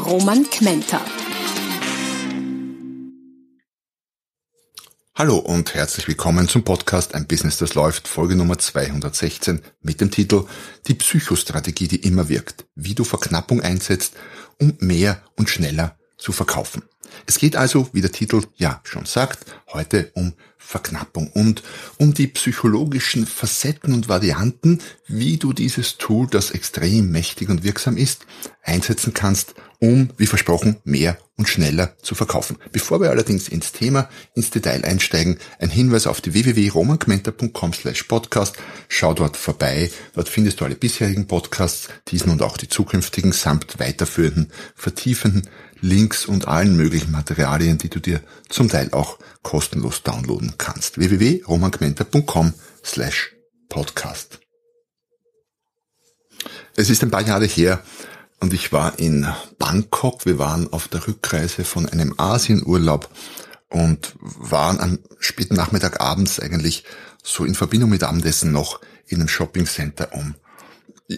Roman Kmenter. Hallo und herzlich willkommen zum Podcast Ein Business, das läuft, Folge Nummer 216 mit dem Titel Die Psychostrategie, die immer wirkt, wie du Verknappung einsetzt, um mehr und schneller zu verkaufen. Es geht also, wie der Titel ja schon sagt, heute um Verknappung und um die psychologischen Facetten und Varianten, wie du dieses Tool, das extrem mächtig und wirksam ist, einsetzen kannst, um, wie versprochen, mehr und schneller zu verkaufen. Bevor wir allerdings ins Thema, ins Detail einsteigen, ein Hinweis auf die www.romangmenta.com slash podcast. Schau dort vorbei. Dort findest du alle bisherigen Podcasts, diesen und auch die zukünftigen, samt weiterführenden, vertiefenden Links und allen möglichen Materialien, die du dir zum Teil auch kostenlos downloaden kannst. www.romangmenta.com slash podcast. Es ist ein paar Jahre her und ich war in Bangkok. Wir waren auf der Rückreise von einem Asienurlaub und waren am späten Nachmittag abends eigentlich so in Verbindung mit Abendessen noch in einem Shoppingcenter, um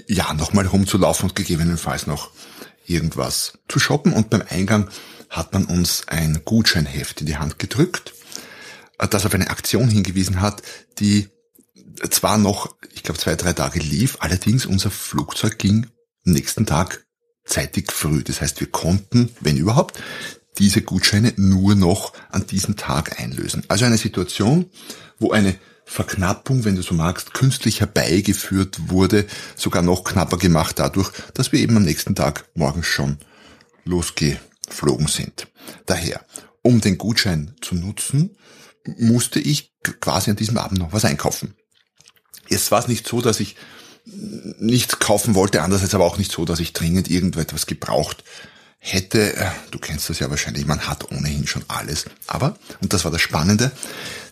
ja nochmal rumzulaufen und gegebenenfalls noch irgendwas zu shoppen und beim Eingang hat man uns ein Gutscheinheft in die Hand gedrückt, äh, das auf eine Aktion hingewiesen hat, die zwar noch, ich glaube, zwei, drei Tage lief, allerdings unser Flugzeug ging nächsten Tag zeitig früh. Das heißt, wir konnten, wenn überhaupt, diese Gutscheine nur noch an diesem Tag einlösen. Also eine Situation, wo eine Verknappung, wenn du so magst, künstlich herbeigeführt wurde, sogar noch knapper gemacht dadurch, dass wir eben am nächsten Tag morgens schon losgeflogen sind. Daher, um den Gutschein zu nutzen, musste ich quasi an diesem Abend noch was einkaufen. Jetzt war es nicht so, dass ich nichts kaufen wollte, andererseits aber auch nicht so, dass ich dringend irgendetwas gebraucht hätte. Du kennst das ja wahrscheinlich, man hat ohnehin schon alles. Aber, und das war das Spannende,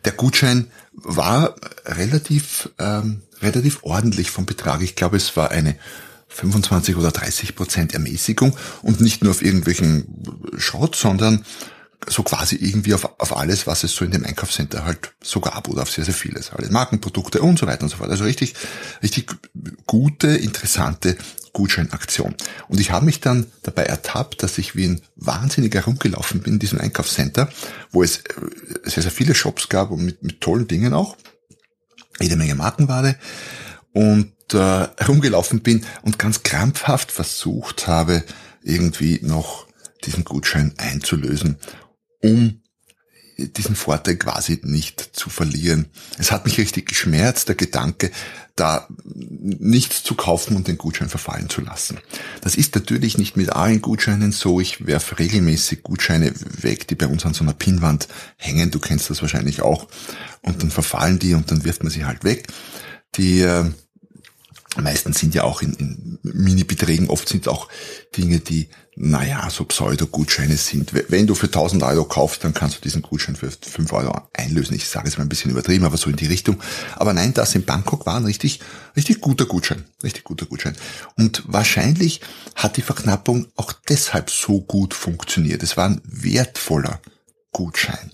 der Gutschein war relativ, ähm, relativ ordentlich vom Betrag. Ich glaube, es war eine 25 oder 30 Prozent Ermäßigung und nicht nur auf irgendwelchen Schrott, sondern so quasi irgendwie auf, auf alles, was es so in dem Einkaufscenter halt so gab oder auf sehr, sehr vieles. Alle Markenprodukte und so weiter und so fort. Also richtig, richtig gute, interessante Gutscheinaktion. Und ich habe mich dann dabei ertappt, dass ich wie ein Wahnsinniger rumgelaufen bin in diesem Einkaufscenter, wo es äh, sehr, sehr viele Shops gab und mit, mit tollen Dingen auch. Jede Menge Markenware. Und äh, herumgelaufen bin und ganz krampfhaft versucht habe, irgendwie noch diesen Gutschein einzulösen um diesen Vorteil quasi nicht zu verlieren. Es hat mich richtig geschmerzt, der Gedanke, da nichts zu kaufen und den Gutschein verfallen zu lassen. Das ist natürlich nicht mit allen Gutscheinen so. Ich werfe regelmäßig Gutscheine weg, die bei uns an so einer Pinnwand hängen. Du kennst das wahrscheinlich auch. Und dann verfallen die und dann wirft man sie halt weg. Die äh, meisten sind ja auch in, in Mini-Beträgen. Oft sind auch Dinge, die naja, so Pseudo-Gutscheine sind. Wenn du für 1000 Euro kaufst, dann kannst du diesen Gutschein für 5 Euro einlösen. Ich sage es mal ein bisschen übertrieben, aber so in die Richtung. Aber nein, das in Bangkok war ein richtig, richtig guter Gutschein. Richtig guter Gutschein. Und wahrscheinlich hat die Verknappung auch deshalb so gut funktioniert. Es war ein wertvoller Gutschein.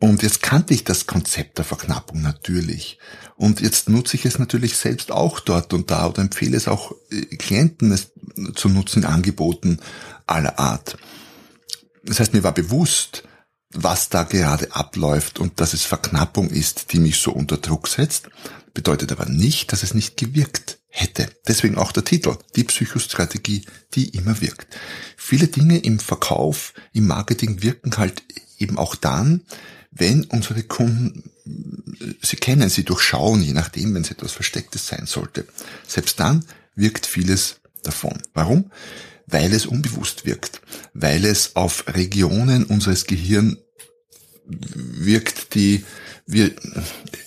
Und jetzt kannte ich das Konzept der Verknappung natürlich. Und jetzt nutze ich es natürlich selbst auch dort und da oder empfehle es auch äh, Klienten es zu nutzen, Angeboten aller Art. Das heißt, mir war bewusst, was da gerade abläuft und dass es Verknappung ist, die mich so unter Druck setzt, bedeutet aber nicht, dass es nicht gewirkt hätte. Deswegen auch der Titel, die Psychostrategie, die immer wirkt. Viele Dinge im Verkauf, im Marketing wirken halt eben auch dann, wenn unsere Kunden, sie kennen, sie durchschauen, je nachdem, wenn es etwas Verstecktes sein sollte, selbst dann wirkt vieles davon. Warum? Weil es unbewusst wirkt, weil es auf Regionen unseres Gehirns wirkt, die wir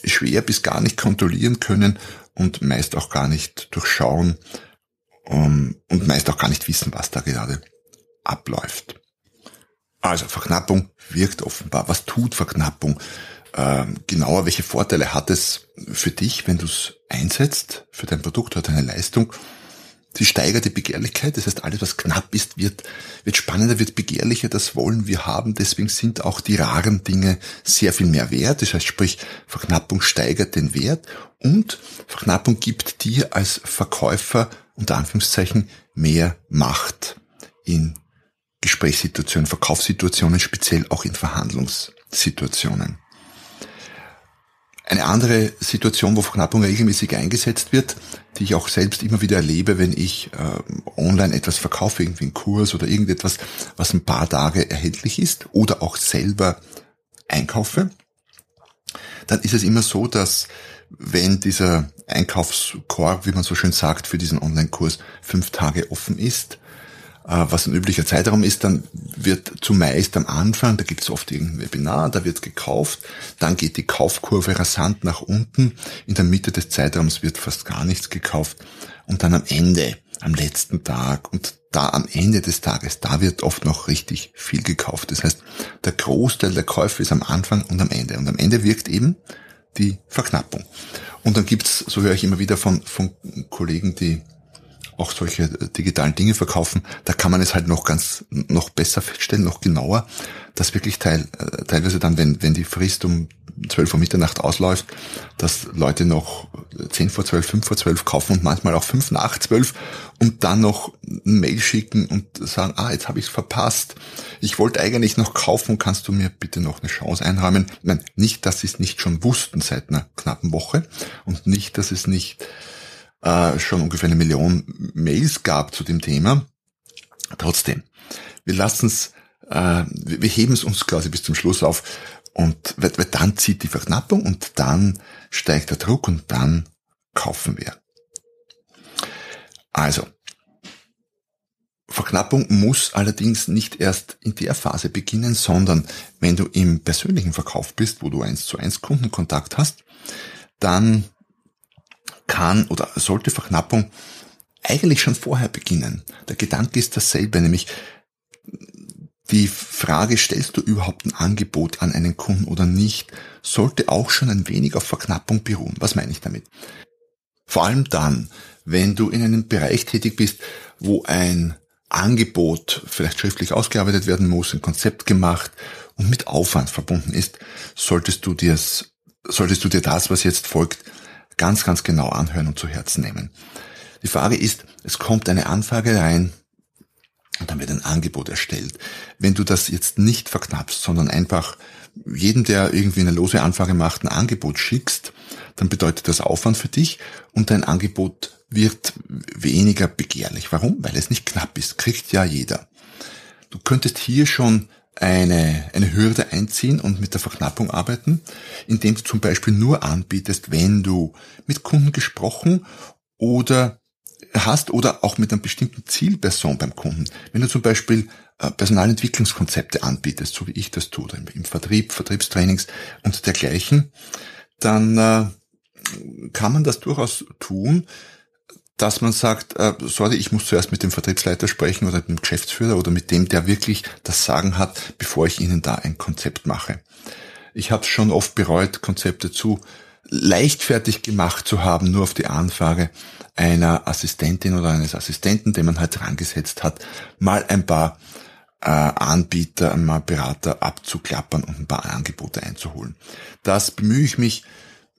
schwer bis gar nicht kontrollieren können und meist auch gar nicht durchschauen ähm, und meist auch gar nicht wissen, was da gerade abläuft. Also Verknappung wirkt offenbar. Was tut Verknappung? Ähm, genauer, welche Vorteile hat es für dich, wenn du es einsetzt, für dein Produkt oder deine Leistung? Sie steigert die Begehrlichkeit, das heißt, alles, was knapp ist, wird, wird spannender, wird begehrlicher, das wollen wir haben, deswegen sind auch die raren Dinge sehr viel mehr wert. Das heißt, sprich, Verknappung steigert den Wert und Verknappung gibt dir als Verkäufer unter Anführungszeichen mehr Macht in Gesprächssituationen, Verkaufssituationen, speziell auch in Verhandlungssituationen. Eine andere Situation, wo Verknappung regelmäßig eingesetzt wird, die ich auch selbst immer wieder erlebe, wenn ich äh, online etwas verkaufe, irgendwie einen Kurs oder irgendetwas, was ein paar Tage erhältlich ist oder auch selber einkaufe, dann ist es immer so, dass wenn dieser Einkaufskorb, wie man so schön sagt, für diesen Online-Kurs fünf Tage offen ist, was ein üblicher Zeitraum ist, dann wird zumeist am Anfang, da gibt es oft irgendein Webinar, da wird gekauft, dann geht die Kaufkurve rasant nach unten, in der Mitte des Zeitraums wird fast gar nichts gekauft und dann am Ende, am letzten Tag und da am Ende des Tages, da wird oft noch richtig viel gekauft. Das heißt, der Großteil der Käufe ist am Anfang und am Ende. Und am Ende wirkt eben die Verknappung. Und dann gibt's, so höre ich immer wieder von, von Kollegen, die auch solche digitalen Dinge verkaufen, da kann man es halt noch ganz, noch besser feststellen, noch genauer, dass wirklich teil, äh, teilweise dann, wenn, wenn die Frist um 12 Uhr Mitternacht ausläuft, dass Leute noch 10 vor 12, 5 vor 12 kaufen und manchmal auch 5 nach 12 und dann noch ein Mail schicken und sagen, ah, jetzt habe ich es verpasst. Ich wollte eigentlich noch kaufen, kannst du mir bitte noch eine Chance einräumen? Nein, nicht, dass sie es nicht schon wussten seit einer knappen Woche und nicht, dass es nicht äh, schon ungefähr eine Million Mails gab zu dem Thema. Trotzdem, wir lassen es, äh, wir heben es uns quasi bis zum Schluss auf und weil, weil dann zieht die Verknappung und dann steigt der Druck und dann kaufen wir. Also, Verknappung muss allerdings nicht erst in der Phase beginnen, sondern wenn du im persönlichen Verkauf bist, wo du eins zu eins Kundenkontakt hast, dann kann oder sollte Verknappung eigentlich schon vorher beginnen. Der Gedanke ist dasselbe, nämlich die Frage, stellst du überhaupt ein Angebot an einen Kunden oder nicht, sollte auch schon ein wenig auf Verknappung beruhen. Was meine ich damit? Vor allem dann, wenn du in einem Bereich tätig bist, wo ein Angebot vielleicht schriftlich ausgearbeitet werden muss, ein Konzept gemacht und mit Aufwand verbunden ist, solltest du dir, solltest du dir das, was jetzt folgt, ganz, ganz genau anhören und zu Herzen nehmen. Die Frage ist, es kommt eine Anfrage rein und dann wird ein Angebot erstellt. Wenn du das jetzt nicht verknappst, sondern einfach jedem, der irgendwie eine lose Anfrage macht, ein Angebot schickst, dann bedeutet das Aufwand für dich und dein Angebot wird weniger begehrlich. Warum? Weil es nicht knapp ist. Kriegt ja jeder. Du könntest hier schon eine, eine Hürde einziehen und mit der Verknappung arbeiten, indem du zum Beispiel nur anbietest, wenn du mit Kunden gesprochen oder hast oder auch mit einer bestimmten Zielperson beim Kunden. Wenn du zum Beispiel äh, Personalentwicklungskonzepte anbietest, so wie ich das tue, im Vertrieb, Vertriebstrainings und dergleichen, dann äh, kann man das durchaus tun, dass man sagt, äh, sorry, ich muss zuerst mit dem Vertriebsleiter sprechen oder mit dem Geschäftsführer oder mit dem, der wirklich das Sagen hat, bevor ich Ihnen da ein Konzept mache. Ich habe schon oft bereut, Konzepte zu leichtfertig gemacht zu haben, nur auf die Anfrage einer Assistentin oder eines Assistenten, den man halt rangesetzt hat, mal ein paar äh, Anbieter, einmal Berater abzuklappern und ein paar Angebote einzuholen. Das bemühe ich mich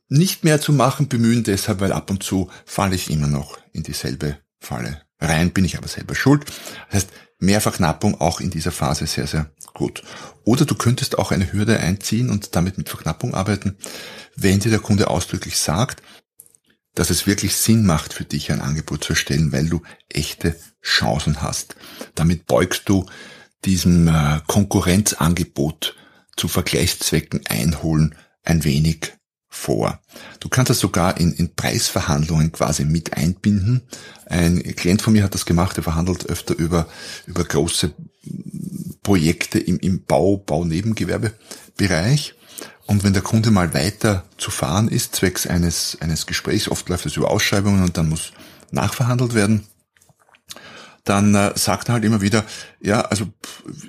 nicht mehr zu machen, bemühen deshalb, weil ab und zu falle ich immer noch in dieselbe Falle rein, bin ich aber selber schuld. Das heißt, Mehrverknappung auch in dieser Phase sehr, sehr gut. Oder du könntest auch eine Hürde einziehen und damit mit Verknappung arbeiten, wenn dir der Kunde ausdrücklich sagt, dass es wirklich Sinn macht für dich ein Angebot zu erstellen, weil du echte Chancen hast. Damit beugst du diesem äh, Konkurrenzangebot zu Vergleichszwecken einholen ein wenig vor. Du kannst das sogar in, in Preisverhandlungen quasi mit einbinden. Ein Klient von mir hat das gemacht, er verhandelt öfter über, über große Projekte im, im Bau, Baunebengewerbebereich. Und wenn der Kunde mal weiter zu fahren ist, zwecks eines, eines Gesprächs, oft läuft es über Ausschreibungen und dann muss nachverhandelt werden, dann äh, sagt er halt immer wieder, ja, also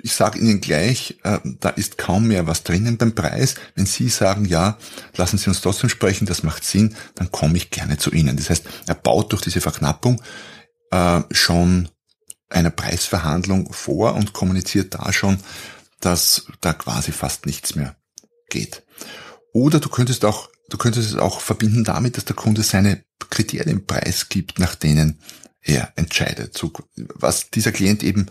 ich sage Ihnen gleich, äh, da ist kaum mehr was drinnen beim Preis. Wenn Sie sagen, ja, lassen Sie uns trotzdem sprechen, das macht Sinn, dann komme ich gerne zu Ihnen. Das heißt, er baut durch diese Verknappung äh, schon eine Preisverhandlung vor und kommuniziert da schon, dass da quasi fast nichts mehr geht. Oder du könntest auch, du könntest es auch verbinden damit, dass der Kunde seine Kriterien preisgibt, nach denen er entscheidet. So, was dieser Klient eben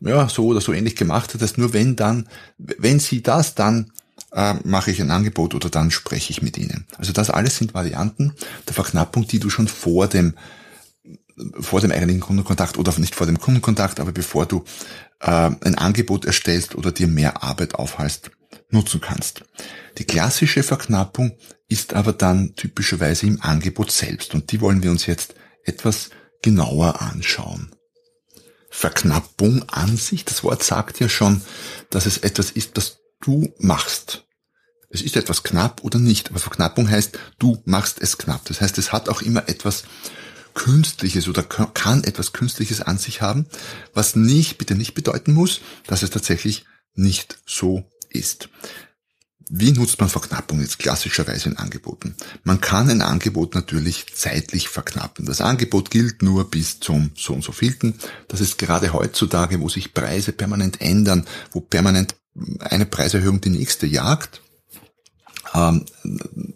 ja, so oder so ähnlich gemacht hat, dass nur wenn dann, wenn sie das, dann äh, mache ich ein Angebot oder dann spreche ich mit ihnen. Also das alles sind Varianten der Verknappung, die du schon vor dem vor dem eigentlichen Kundenkontakt oder nicht vor dem Kundenkontakt, aber bevor du äh, ein Angebot erstellst oder dir mehr Arbeit aufhalst, nutzen kannst. Die klassische Verknappung ist aber dann typischerweise im Angebot selbst und die wollen wir uns jetzt etwas genauer anschauen. Verknappung an sich, das Wort sagt ja schon, dass es etwas ist, das du machst. Es ist etwas knapp oder nicht, aber Verknappung heißt, du machst es knapp. Das heißt, es hat auch immer etwas Künstliches oder kann etwas Künstliches an sich haben, was nicht, bitte nicht bedeuten muss, dass es tatsächlich nicht so ist. Wie nutzt man Verknappung jetzt klassischerweise in Angeboten? Man kann ein Angebot natürlich zeitlich verknappen. Das Angebot gilt nur bis zum so und so vielten. Das ist gerade heutzutage, wo sich Preise permanent ändern, wo permanent eine Preiserhöhung die nächste jagt. Ähm,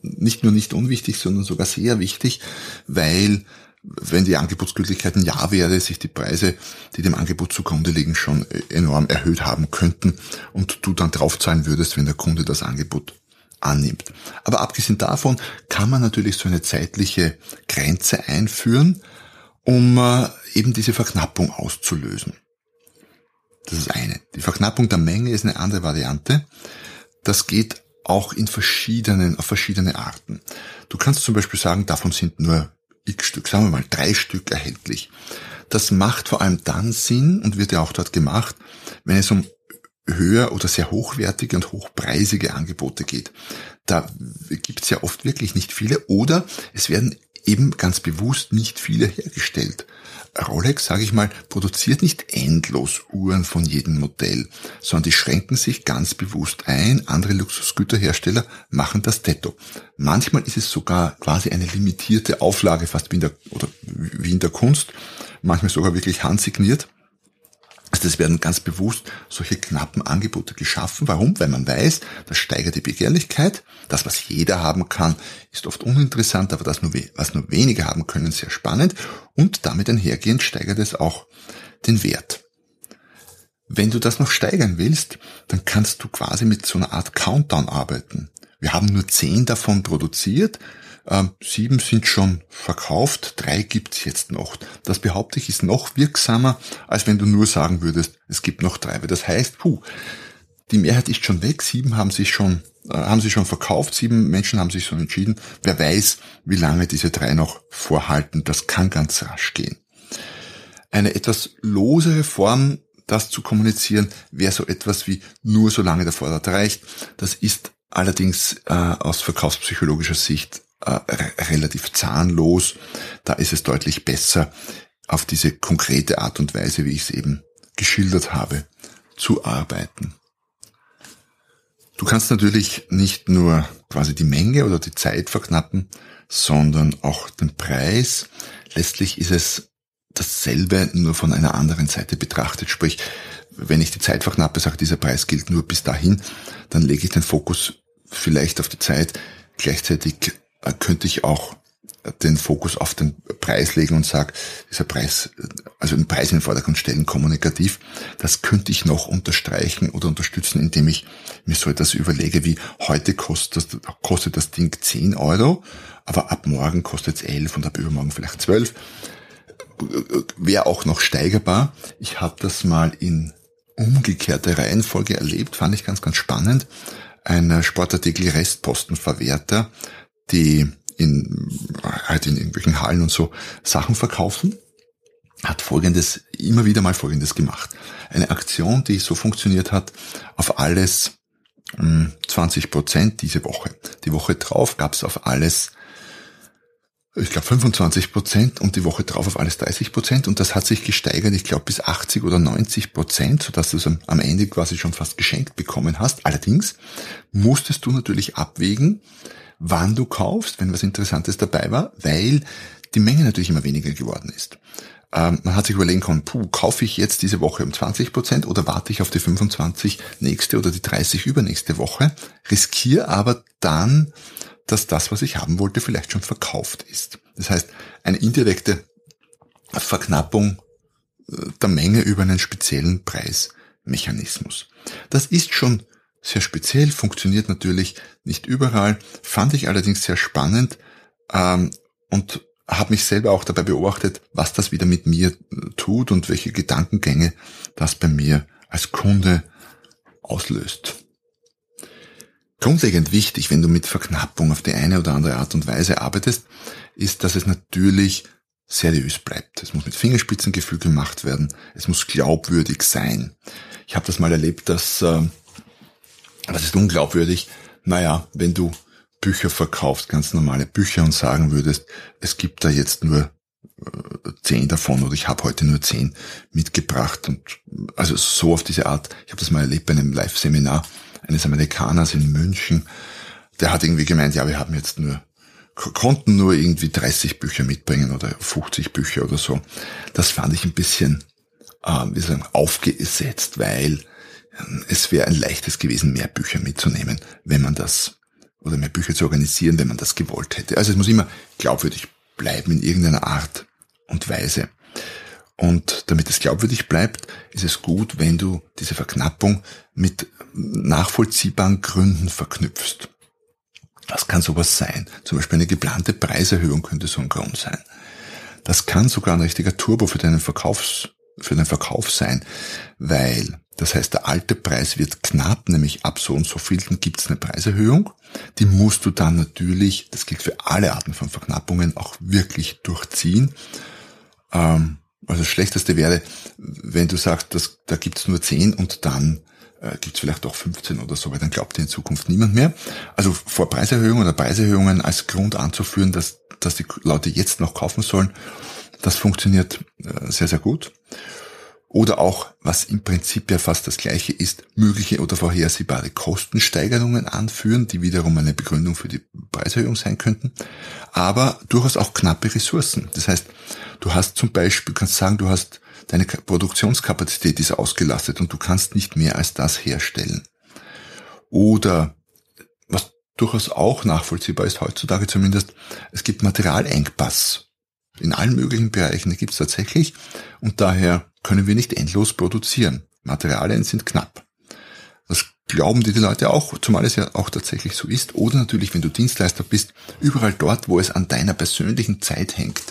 nicht nur nicht unwichtig, sondern sogar sehr wichtig, weil wenn die Angebotsgültigkeit ein Jahr wäre, sich die Preise, die dem Angebot zugrunde liegen, schon enorm erhöht haben könnten und du dann draufzahlen würdest, wenn der Kunde das Angebot annimmt. Aber abgesehen davon kann man natürlich so eine zeitliche Grenze einführen, um äh, eben diese Verknappung auszulösen. Das ist eine. Die Verknappung der Menge ist eine andere Variante. Das geht auch in verschiedenen, auf verschiedene Arten. Du kannst zum Beispiel sagen, davon sind nur x Stück, sagen wir mal drei Stück erhältlich. Das macht vor allem dann Sinn und wird ja auch dort gemacht, wenn es um höher oder sehr hochwertige und hochpreisige Angebote geht. Da gibt es ja oft wirklich nicht viele oder es werden eben ganz bewusst nicht viele hergestellt. Rolex, sage ich mal, produziert nicht endlos Uhren von jedem Modell, sondern die schränken sich ganz bewusst ein. Andere Luxusgüterhersteller machen das Tetto. Manchmal ist es sogar quasi eine limitierte Auflage, fast wie in der, oder wie in der Kunst. Manchmal sogar wirklich handsigniert. Also es werden ganz bewusst solche knappen Angebote geschaffen. Warum? Weil man weiß, das steigert die Begehrlichkeit. Das, was jeder haben kann, ist oft uninteressant, aber das, was nur wenige haben können, sehr spannend. Und damit einhergehend steigert es auch den Wert. Wenn du das noch steigern willst, dann kannst du quasi mit so einer Art Countdown arbeiten. Wir haben nur zehn davon produziert ähm, sieben sind schon verkauft, drei gibt's jetzt noch. Das behaupte ich ist noch wirksamer, als wenn du nur sagen würdest, es gibt noch drei. Weil das heißt, puh, die Mehrheit ist schon weg, sieben haben sich schon, äh, haben sie schon verkauft, sieben Menschen haben sich schon entschieden. Wer weiß, wie lange diese drei noch vorhalten. Das kann ganz rasch gehen. Eine etwas losere Form, das zu kommunizieren, wäre so etwas wie nur solange der Vorrat reicht. Das ist allerdings äh, aus verkaufspsychologischer Sicht äh, relativ zahnlos. Da ist es deutlich besser, auf diese konkrete Art und Weise, wie ich es eben geschildert habe, zu arbeiten. Du kannst natürlich nicht nur quasi die Menge oder die Zeit verknappen, sondern auch den Preis. Letztlich ist es dasselbe nur von einer anderen Seite betrachtet. Sprich, wenn ich die Zeit verknappe, sage, dieser Preis gilt nur bis dahin, dann lege ich den Fokus vielleicht auf die Zeit. Gleichzeitig könnte ich auch den Fokus auf den Preis legen und sage, dieser Preis, also den Preis in den Vordergrund stellen, kommunikativ, das könnte ich noch unterstreichen oder unterstützen, indem ich mir so etwas überlege, wie heute kostet kostet das Ding 10 Euro, aber ab morgen kostet es 11 und ab übermorgen vielleicht 12. Wäre auch noch steigerbar. Ich habe das mal in umgekehrter Reihenfolge erlebt, fand ich ganz, ganz spannend. Ein Sportartikel Restpostenverwerter die in, halt in irgendwelchen Hallen und so Sachen verkaufen, hat folgendes, immer wieder mal folgendes gemacht. Eine Aktion, die so funktioniert hat, auf alles 20 hm, Prozent diese Woche. Die Woche drauf gab es auf alles ich glaube 25 Prozent und die Woche drauf auf alles 30 Prozent und das hat sich gesteigert, ich glaube bis 80 oder 90 Prozent, sodass du es am Ende quasi schon fast geschenkt bekommen hast. Allerdings musstest du natürlich abwägen, wann du kaufst, wenn was Interessantes dabei war, weil die Menge natürlich immer weniger geworden ist. Ähm, man hat sich überlegen können, puh, kaufe ich jetzt diese Woche um 20 Prozent oder warte ich auf die 25 nächste oder die 30 übernächste Woche, riskiere aber dann dass das, was ich haben wollte, vielleicht schon verkauft ist. Das heißt, eine indirekte Verknappung äh, der Menge über einen speziellen Preismechanismus. Das ist schon sehr speziell, funktioniert natürlich nicht überall, fand ich allerdings sehr spannend ähm, und habe mich selber auch dabei beobachtet, was das wieder mit mir äh, tut und welche Gedankengänge das bei mir als Kunde auslöst. Grundlegend wichtig, wenn du mit Verknappung auf die eine oder andere Art und Weise arbeitest, ist, dass es natürlich seriös bleibt. Es muss mit Fingerspitzengefühl gemacht werden. Es muss glaubwürdig sein. Ich habe das mal erlebt, dass äh, das ist unglaubwürdig. Naja, wenn du Bücher verkaufst, ganz normale Bücher und sagen würdest, es gibt da jetzt nur äh, zehn davon oder ich habe heute nur zehn mitgebracht und also so auf diese Art. Ich habe das mal erlebt bei einem Live-Seminar eines Amerikaners in München, der hat irgendwie gemeint, ja, wir haben jetzt nur, konnten nur irgendwie 30 Bücher mitbringen oder 50 Bücher oder so. Das fand ich ein bisschen, äh, wie sagen, aufgesetzt, weil es wäre ein leichtes gewesen, mehr Bücher mitzunehmen, wenn man das, oder mehr Bücher zu organisieren, wenn man das gewollt hätte. Also es muss immer glaubwürdig bleiben in irgendeiner Art und Weise. Und damit es glaubwürdig bleibt, ist es gut, wenn du diese Verknappung mit nachvollziehbaren Gründen verknüpfst. Was kann sowas sein? Zum Beispiel eine geplante Preiserhöhung könnte so ein Grund sein. Das kann sogar ein richtiger Turbo für deinen Verkaufs, für den Verkauf sein, weil das heißt, der alte Preis wird knapp, nämlich ab so und so viel, dann gibt es eine Preiserhöhung. Die musst du dann natürlich, das gilt für alle Arten von Verknappungen, auch wirklich durchziehen. Ähm, also das Schlechteste wäre, wenn du sagst, dass, da gibt's nur 10 und dann äh, gibt's vielleicht auch 15 oder so, weil dann glaubt dir in Zukunft niemand mehr. Also vor Preiserhöhungen oder Preiserhöhungen als Grund anzuführen, dass, dass die Leute jetzt noch kaufen sollen, das funktioniert äh, sehr, sehr gut. Oder auch, was im Prinzip ja fast das gleiche ist, mögliche oder vorhersehbare Kostensteigerungen anführen, die wiederum eine Begründung für die Preiserhöhung sein könnten, aber durchaus auch knappe Ressourcen. Das heißt, du hast zum Beispiel, kannst sagen, du hast deine Produktionskapazität ist ausgelastet und du kannst nicht mehr als das herstellen. Oder was durchaus auch nachvollziehbar ist heutzutage zumindest, es gibt Materialengpass. In allen möglichen Bereichen gibt es tatsächlich und daher können wir nicht endlos produzieren. Materialien sind knapp. Das glauben die, die Leute auch, zumal es ja auch tatsächlich so ist. Oder natürlich, wenn du Dienstleister bist, überall dort, wo es an deiner persönlichen Zeit hängt.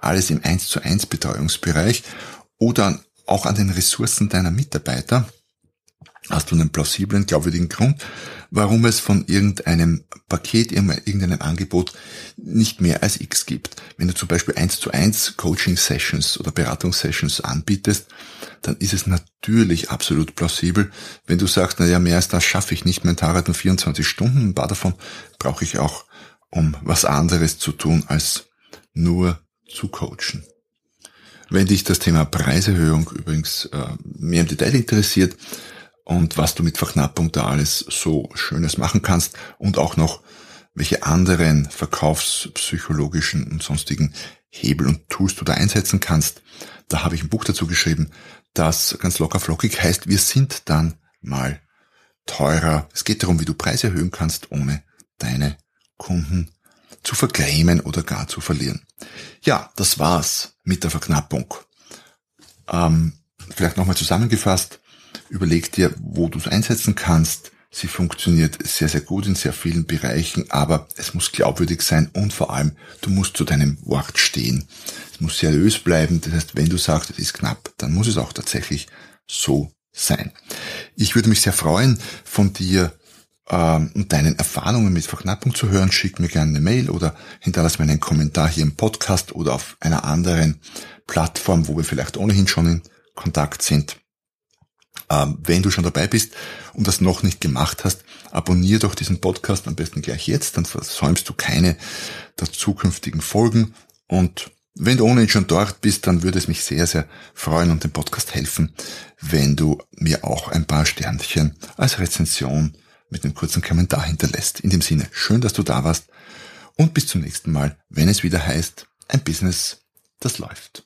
Alles im 1 zu 1 Betreuungsbereich oder auch an den Ressourcen deiner Mitarbeiter hast du einen plausiblen, glaubwürdigen Grund, warum es von irgendeinem Paket, irgendeinem Angebot nicht mehr als X gibt. Wenn du zum Beispiel eins zu eins Coaching-Sessions oder Beratungssessions anbietest, dann ist es natürlich absolut plausibel, wenn du sagst, naja, mehr als das schaffe ich nicht, mein Tag nur 24 Stunden, ein paar davon brauche ich auch, um was anderes zu tun, als nur zu coachen. Wenn dich das Thema Preiserhöhung übrigens äh, mehr im Detail interessiert, und was du mit Verknappung da alles so Schönes machen kannst und auch noch welche anderen verkaufspsychologischen und sonstigen Hebel und Tools du da einsetzen kannst. Da habe ich ein Buch dazu geschrieben, das ganz locker flockig heißt, wir sind dann mal teurer. Es geht darum, wie du Preise erhöhen kannst, ohne deine Kunden zu vergrämen oder gar zu verlieren. Ja, das war's mit der Verknappung. Ähm, vielleicht nochmal zusammengefasst. Überleg dir, wo du es einsetzen kannst. Sie funktioniert sehr, sehr gut in sehr vielen Bereichen, aber es muss glaubwürdig sein und vor allem, du musst zu deinem Wort stehen. Es muss seriös bleiben. Das heißt, wenn du sagst, es ist knapp, dann muss es auch tatsächlich so sein. Ich würde mich sehr freuen, von dir ähm, und deinen Erfahrungen mit Verknappung zu hören. Schick mir gerne eine Mail oder hinterlass mir einen Kommentar hier im Podcast oder auf einer anderen Plattform, wo wir vielleicht ohnehin schon in Kontakt sind. Ähm, wenn du schon dabei bist und das noch nicht gemacht hast, abonniere doch diesen Podcast am besten gleich jetzt, dann versäumst du keine der zukünftigen Folgen. Und wenn du ohnehin schon dort bist, dann würde es mich sehr, sehr freuen und dem Podcast helfen, wenn du mir auch ein paar Sternchen als Rezension mit einem kurzen Kommentar hinterlässt. In dem Sinne, schön, dass du da warst und bis zum nächsten Mal, wenn es wieder heißt, ein Business, das läuft.